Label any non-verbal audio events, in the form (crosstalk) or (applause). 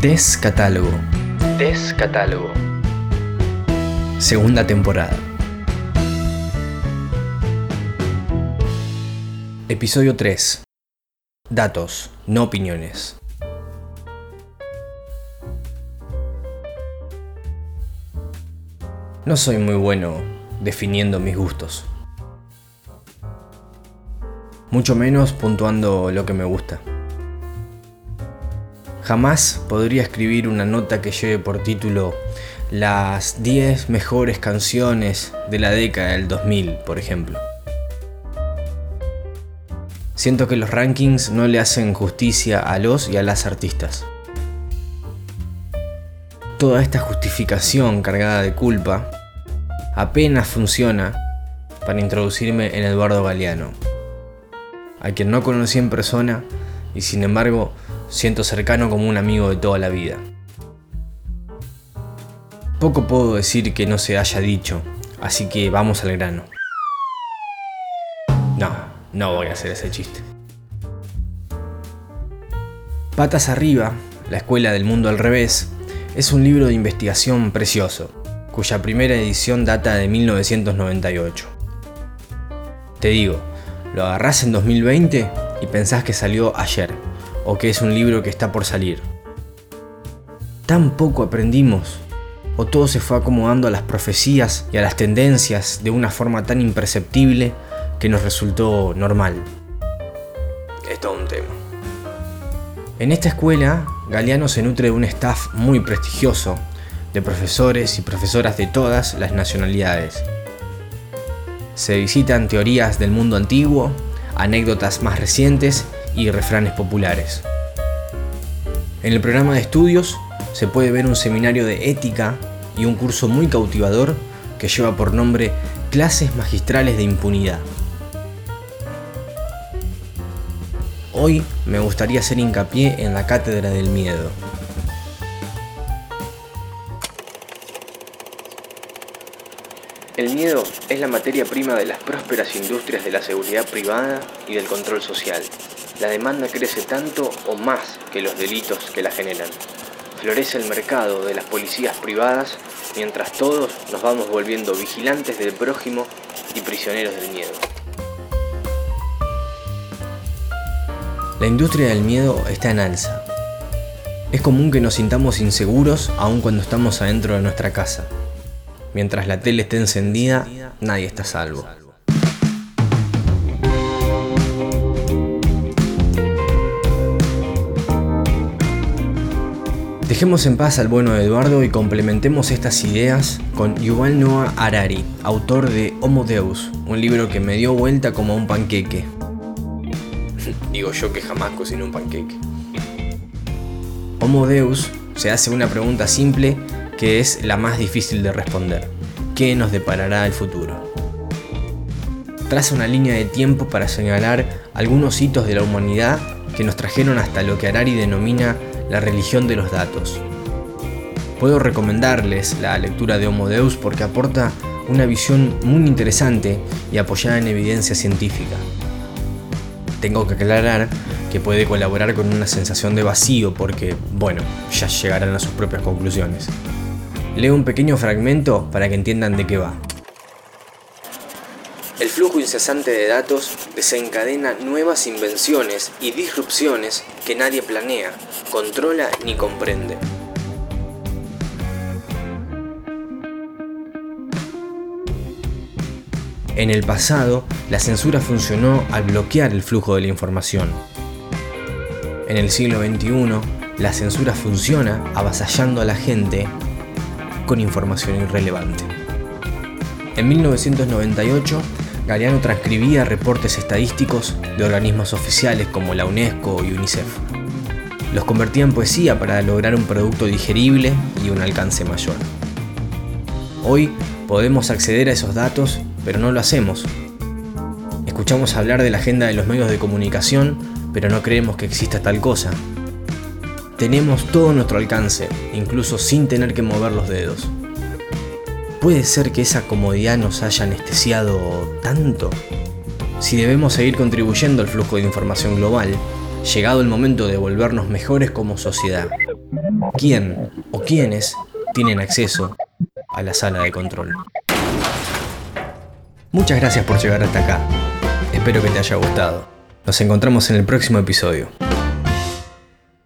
Descatálogo. Descatálogo. Segunda temporada. Episodio 3. Datos, no opiniones. No soy muy bueno definiendo mis gustos. Mucho menos puntuando lo que me gusta. Jamás podría escribir una nota que lleve por título las 10 mejores canciones de la década del 2000, por ejemplo. Siento que los rankings no le hacen justicia a los y a las artistas. Toda esta justificación cargada de culpa apenas funciona para introducirme en Eduardo Galeano, a quien no conocí en persona y sin embargo siento cercano como un amigo de toda la vida. Poco puedo decir que no se haya dicho, así que vamos al grano. No, no voy a hacer ese chiste. Patas arriba, la escuela del mundo al revés, es un libro de investigación precioso, cuya primera edición data de 1998. Te digo, lo agarrás en 2020 y pensás que salió ayer o que es un libro que está por salir. Tan poco aprendimos, o todo se fue acomodando a las profecías y a las tendencias de una forma tan imperceptible que nos resultó normal. Es todo un tema. En esta escuela, Galeano se nutre de un staff muy prestigioso, de profesores y profesoras de todas las nacionalidades. Se visitan teorías del mundo antiguo, anécdotas más recientes y refranes populares. En el programa de estudios se puede ver un seminario de ética y un curso muy cautivador que lleva por nombre Clases Magistrales de Impunidad. Hoy me gustaría hacer hincapié en la Cátedra del Miedo. El miedo es la materia prima de las prósperas industrias de la seguridad privada y del control social la demanda crece tanto o más que los delitos que la generan. Florece el mercado de las policías privadas mientras todos nos vamos volviendo vigilantes del prójimo y prisioneros del miedo. La industria del miedo está en alza. Es común que nos sintamos inseguros aun cuando estamos adentro de nuestra casa. Mientras la tele esté encendida, nadie está salvo. Dejemos en paz al bueno Eduardo y complementemos estas ideas con Yuval Noah Harari, autor de Homo Deus, un libro que me dio vuelta como un panqueque. (laughs) Digo yo que jamás cociné un panqueque. Homo Deus se hace una pregunta simple que es la más difícil de responder. ¿Qué nos deparará el futuro? Traza una línea de tiempo para señalar algunos hitos de la humanidad que nos trajeron hasta lo que Harari denomina la religión de los datos. Puedo recomendarles la lectura de Homo Deus porque aporta una visión muy interesante y apoyada en evidencia científica. Tengo que aclarar que puede colaborar con una sensación de vacío porque, bueno, ya llegarán a sus propias conclusiones. Leo un pequeño fragmento para que entiendan de qué va. El flujo incesante de datos desencadena nuevas invenciones y disrupciones que nadie planea, controla ni comprende. En el pasado, la censura funcionó al bloquear el flujo de la información. En el siglo XXI, la censura funciona avasallando a la gente con información irrelevante. En 1998, Galeano transcribía reportes estadísticos de organismos oficiales como la UNESCO y UNICEF. Los convertía en poesía para lograr un producto digerible y un alcance mayor. Hoy podemos acceder a esos datos, pero no lo hacemos. Escuchamos hablar de la agenda de los medios de comunicación, pero no creemos que exista tal cosa. Tenemos todo nuestro alcance, incluso sin tener que mover los dedos. ¿Puede ser que esa comodidad nos haya anestesiado tanto? Si debemos seguir contribuyendo al flujo de información global, llegado el momento de volvernos mejores como sociedad. ¿Quién o quiénes tienen acceso a la sala de control? Muchas gracias por llegar hasta acá. Espero que te haya gustado. Nos encontramos en el próximo episodio.